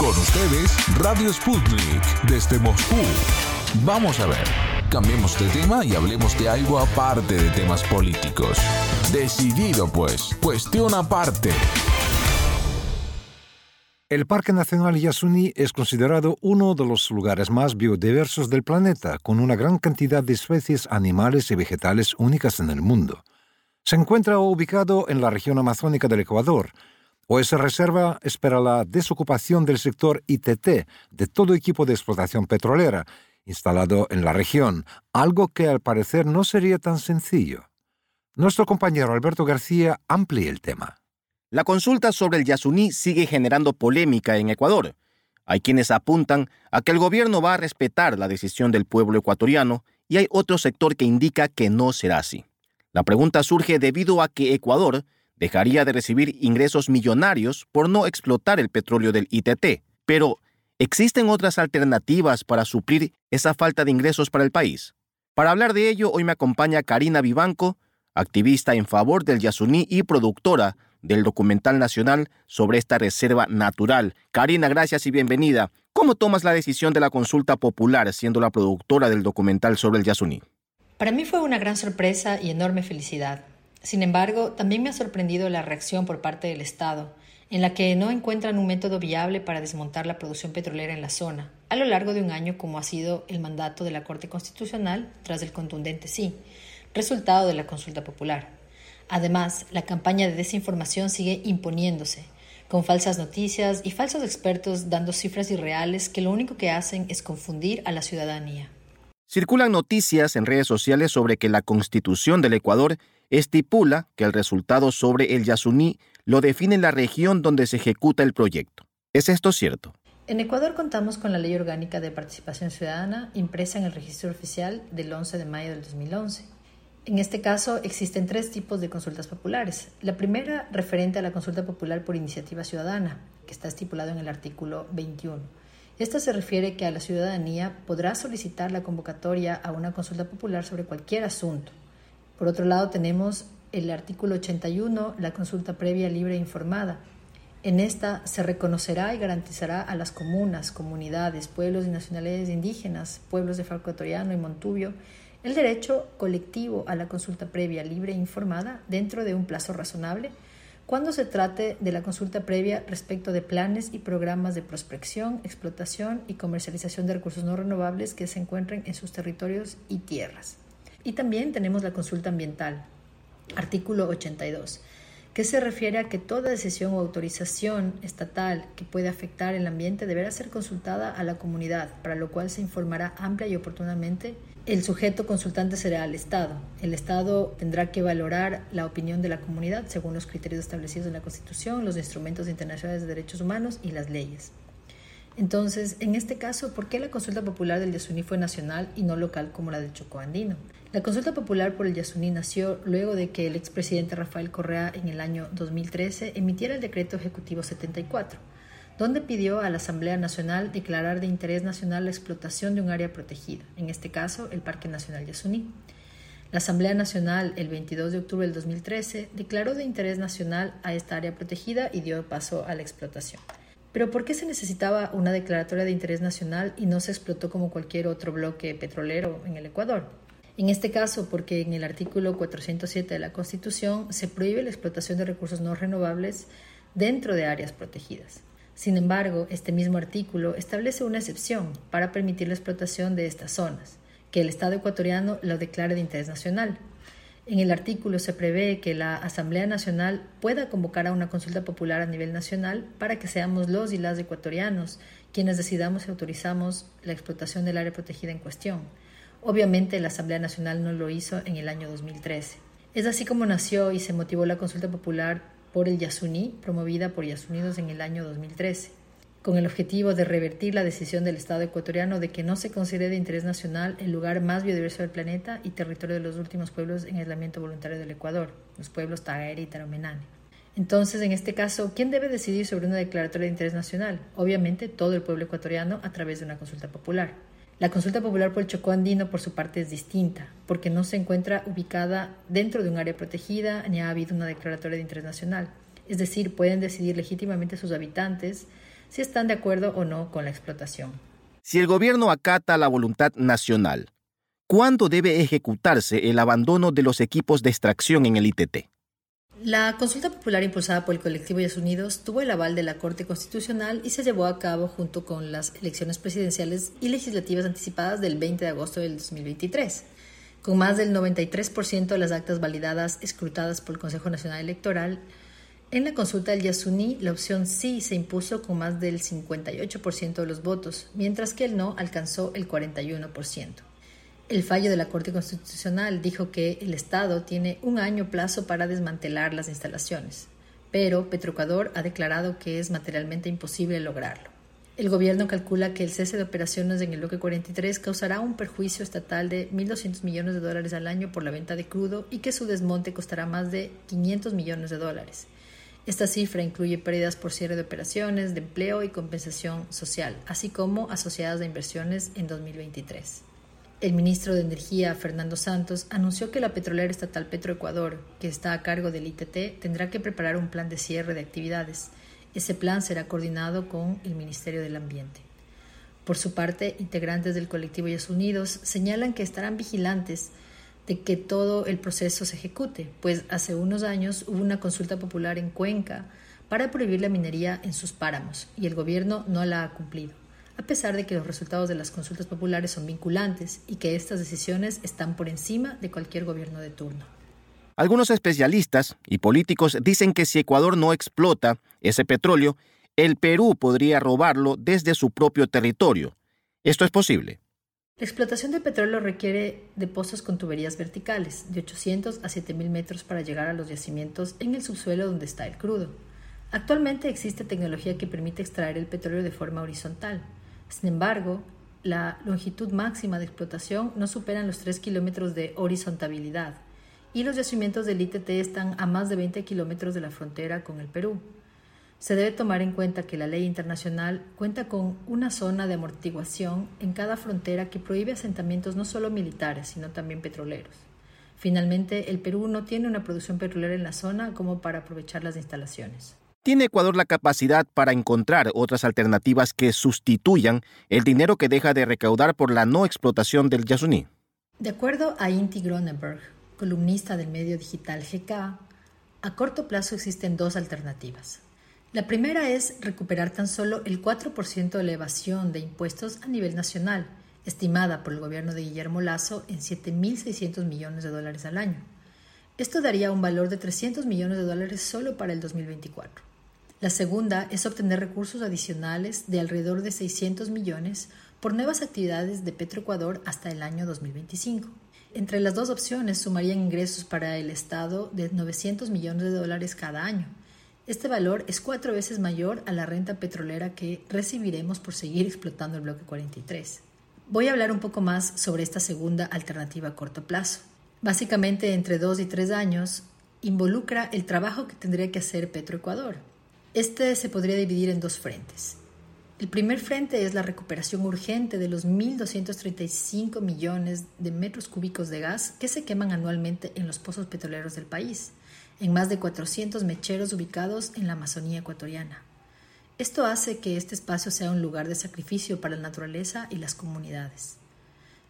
Con ustedes, Radio Sputnik, desde Moscú. Vamos a ver, cambiemos de tema y hablemos de algo aparte de temas políticos. Decidido pues, cuestión aparte. El Parque Nacional Yasuní es considerado uno de los lugares más biodiversos del planeta, con una gran cantidad de especies animales y vegetales únicas en el mundo. Se encuentra ubicado en la región amazónica del Ecuador. Hoy esa reserva espera la desocupación del sector ITT de todo equipo de explotación petrolera instalado en la región, algo que al parecer no sería tan sencillo. Nuestro compañero Alberto García amplía el tema. La consulta sobre el Yasuní sigue generando polémica en Ecuador. Hay quienes apuntan a que el gobierno va a respetar la decisión del pueblo ecuatoriano y hay otro sector que indica que no será así. La pregunta surge debido a que Ecuador dejaría de recibir ingresos millonarios por no explotar el petróleo del ITT. Pero, ¿existen otras alternativas para suplir esa falta de ingresos para el país? Para hablar de ello, hoy me acompaña Karina Vivanco, activista en favor del Yasuní y productora del documental nacional sobre esta reserva natural. Karina, gracias y bienvenida. ¿Cómo tomas la decisión de la consulta popular siendo la productora del documental sobre el Yasuní? Para mí fue una gran sorpresa y enorme felicidad. Sin embargo, también me ha sorprendido la reacción por parte del Estado, en la que no encuentran un método viable para desmontar la producción petrolera en la zona, a lo largo de un año como ha sido el mandato de la Corte Constitucional tras el contundente sí, resultado de la consulta popular. Además, la campaña de desinformación sigue imponiéndose, con falsas noticias y falsos expertos dando cifras irreales que lo único que hacen es confundir a la ciudadanía. Circulan noticias en redes sociales sobre que la Constitución del Ecuador estipula que el resultado sobre el Yasuní lo define la región donde se ejecuta el proyecto. ¿Es esto cierto? En Ecuador contamos con la Ley Orgánica de Participación Ciudadana impresa en el registro oficial del 11 de mayo del 2011 en este caso existen tres tipos de consultas populares. La primera referente a la consulta popular por iniciativa ciudadana, que está estipulado en el artículo 21. Esta se refiere que a la ciudadanía podrá solicitar la convocatoria a una consulta popular sobre cualquier asunto. Por otro lado tenemos el artículo 81, la consulta previa libre e informada. En esta se reconocerá y garantizará a las comunas, comunidades, pueblos y nacionalidades indígenas, pueblos de Falco y Montubio, el derecho colectivo a la consulta previa libre e informada dentro de un plazo razonable cuando se trate de la consulta previa respecto de planes y programas de prospección, explotación y comercialización de recursos no renovables que se encuentren en sus territorios y tierras. Y también tenemos la consulta ambiental, artículo 82, que se refiere a que toda decisión o autorización estatal que pueda afectar el ambiente deberá ser consultada a la comunidad, para lo cual se informará amplia y oportunamente el sujeto consultante será el Estado. El Estado tendrá que valorar la opinión de la comunidad según los criterios establecidos en la Constitución, los instrumentos internacionales de derechos humanos y las leyes. Entonces, en este caso, ¿por qué la consulta popular del Yasuní fue nacional y no local como la del Chocó Andino? La consulta popular por el Yasuní nació luego de que el expresidente Rafael Correa en el año 2013 emitiera el decreto ejecutivo 74 donde pidió a la Asamblea Nacional declarar de interés nacional la explotación de un área protegida, en este caso el Parque Nacional Yasuní. La Asamblea Nacional, el 22 de octubre del 2013, declaró de interés nacional a esta área protegida y dio paso a la explotación. Pero ¿por qué se necesitaba una declaratoria de interés nacional y no se explotó como cualquier otro bloque petrolero en el Ecuador? En este caso, porque en el artículo 407 de la Constitución se prohíbe la explotación de recursos no renovables dentro de áreas protegidas. Sin embargo, este mismo artículo establece una excepción para permitir la explotación de estas zonas, que el Estado ecuatoriano lo declare de interés nacional. En el artículo se prevé que la Asamblea Nacional pueda convocar a una consulta popular a nivel nacional para que seamos los y las ecuatorianos quienes decidamos y autorizamos la explotación del área protegida en cuestión. Obviamente la Asamblea Nacional no lo hizo en el año 2013. Es así como nació y se motivó la consulta popular por el Yasuní, promovida por Yasunidos en el año 2013, con el objetivo de revertir la decisión del Estado ecuatoriano de que no se considere de interés nacional el lugar más biodiverso del planeta y territorio de los últimos pueblos en aislamiento voluntario del Ecuador, los pueblos Tagaere y Taromenane. Entonces, en este caso, ¿quién debe decidir sobre una declaratoria de interés nacional? Obviamente, todo el pueblo ecuatoriano a través de una consulta popular. La consulta popular por el Chocó andino, por su parte, es distinta, porque no se encuentra ubicada dentro de un área protegida ni ha habido una declaratoria de interés nacional. Es decir, pueden decidir legítimamente sus habitantes si están de acuerdo o no con la explotación. Si el gobierno acata la voluntad nacional, ¿cuándo debe ejecutarse el abandono de los equipos de extracción en el ITT? La consulta popular impulsada por el colectivo Yas Unidos tuvo el aval de la Corte Constitucional y se llevó a cabo junto con las elecciones presidenciales y legislativas anticipadas del 20 de agosto del 2023. Con más del 93% de las actas validadas escrutadas por el Consejo Nacional Electoral, en la consulta del Yasuní la opción sí se impuso con más del 58% de los votos, mientras que el no alcanzó el 41%. El fallo de la Corte Constitucional dijo que el Estado tiene un año plazo para desmantelar las instalaciones, pero Petroecuador ha declarado que es materialmente imposible lograrlo. El gobierno calcula que el cese de operaciones en el bloque 43 causará un perjuicio estatal de 1.200 millones de dólares al año por la venta de crudo y que su desmonte costará más de 500 millones de dólares. Esta cifra incluye pérdidas por cierre de operaciones, de empleo y compensación social, así como asociadas de inversiones en 2023. El ministro de Energía, Fernando Santos, anunció que la petrolera estatal Petroecuador, que está a cargo del ITT, tendrá que preparar un plan de cierre de actividades. Ese plan será coordinado con el Ministerio del Ambiente. Por su parte, integrantes del colectivo Yas Unidos señalan que estarán vigilantes de que todo el proceso se ejecute, pues hace unos años hubo una consulta popular en Cuenca para prohibir la minería en sus páramos y el gobierno no la ha cumplido a pesar de que los resultados de las consultas populares son vinculantes y que estas decisiones están por encima de cualquier gobierno de turno. Algunos especialistas y políticos dicen que si Ecuador no explota ese petróleo, el Perú podría robarlo desde su propio territorio. ¿Esto es posible? La explotación de petróleo requiere de pozos con tuberías verticales, de 800 a 7000 metros para llegar a los yacimientos en el subsuelo donde está el crudo. Actualmente existe tecnología que permite extraer el petróleo de forma horizontal, sin embargo, la longitud máxima de explotación no superan los 3 kilómetros de horizontabilidad y los yacimientos del ITT están a más de 20 kilómetros de la frontera con el Perú. Se debe tomar en cuenta que la ley internacional cuenta con una zona de amortiguación en cada frontera que prohíbe asentamientos no solo militares, sino también petroleros. Finalmente, el Perú no tiene una producción petrolera en la zona como para aprovechar las instalaciones. ¿Tiene Ecuador la capacidad para encontrar otras alternativas que sustituyan el dinero que deja de recaudar por la no explotación del Yasuní? De acuerdo a Inti Gronenberg, columnista del medio digital GK, a corto plazo existen dos alternativas. La primera es recuperar tan solo el 4% de elevación de impuestos a nivel nacional, estimada por el gobierno de Guillermo Lazo en 7.600 millones de dólares al año. Esto daría un valor de 300 millones de dólares solo para el 2024. La segunda es obtener recursos adicionales de alrededor de 600 millones por nuevas actividades de Petroecuador hasta el año 2025. Entre las dos opciones sumarían ingresos para el Estado de 900 millones de dólares cada año. Este valor es cuatro veces mayor a la renta petrolera que recibiremos por seguir explotando el bloque 43. Voy a hablar un poco más sobre esta segunda alternativa a corto plazo. Básicamente, entre dos y tres años, involucra el trabajo que tendría que hacer Petroecuador, este se podría dividir en dos frentes. El primer frente es la recuperación urgente de los 1.235 millones de metros cúbicos de gas que se queman anualmente en los pozos petroleros del país, en más de 400 mecheros ubicados en la Amazonía ecuatoriana. Esto hace que este espacio sea un lugar de sacrificio para la naturaleza y las comunidades.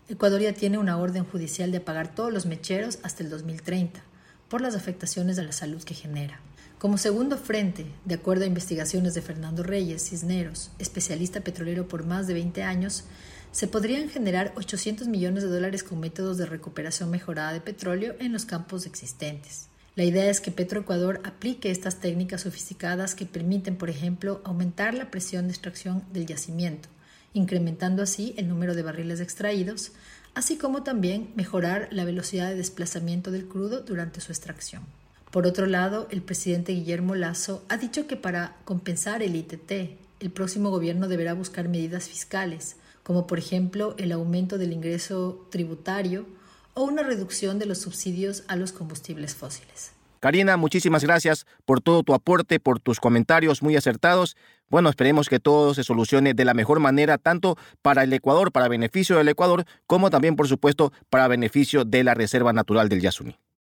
Ecuador ya tiene una orden judicial de apagar todos los mecheros hasta el 2030 por las afectaciones a la salud que genera. Como segundo frente, de acuerdo a investigaciones de Fernando Reyes Cisneros, especialista petrolero por más de 20 años, se podrían generar 800 millones de dólares con métodos de recuperación mejorada de petróleo en los campos existentes. La idea es que Petroecuador aplique estas técnicas sofisticadas que permiten, por ejemplo, aumentar la presión de extracción del yacimiento, incrementando así el número de barriles extraídos, así como también mejorar la velocidad de desplazamiento del crudo durante su extracción. Por otro lado, el presidente Guillermo Lazo ha dicho que para compensar el ITT, el próximo gobierno deberá buscar medidas fiscales, como por ejemplo el aumento del ingreso tributario o una reducción de los subsidios a los combustibles fósiles. Karina, muchísimas gracias por todo tu aporte, por tus comentarios muy acertados. Bueno, esperemos que todo se solucione de la mejor manera, tanto para el Ecuador, para beneficio del Ecuador, como también, por supuesto, para beneficio de la Reserva Natural del Yasuní.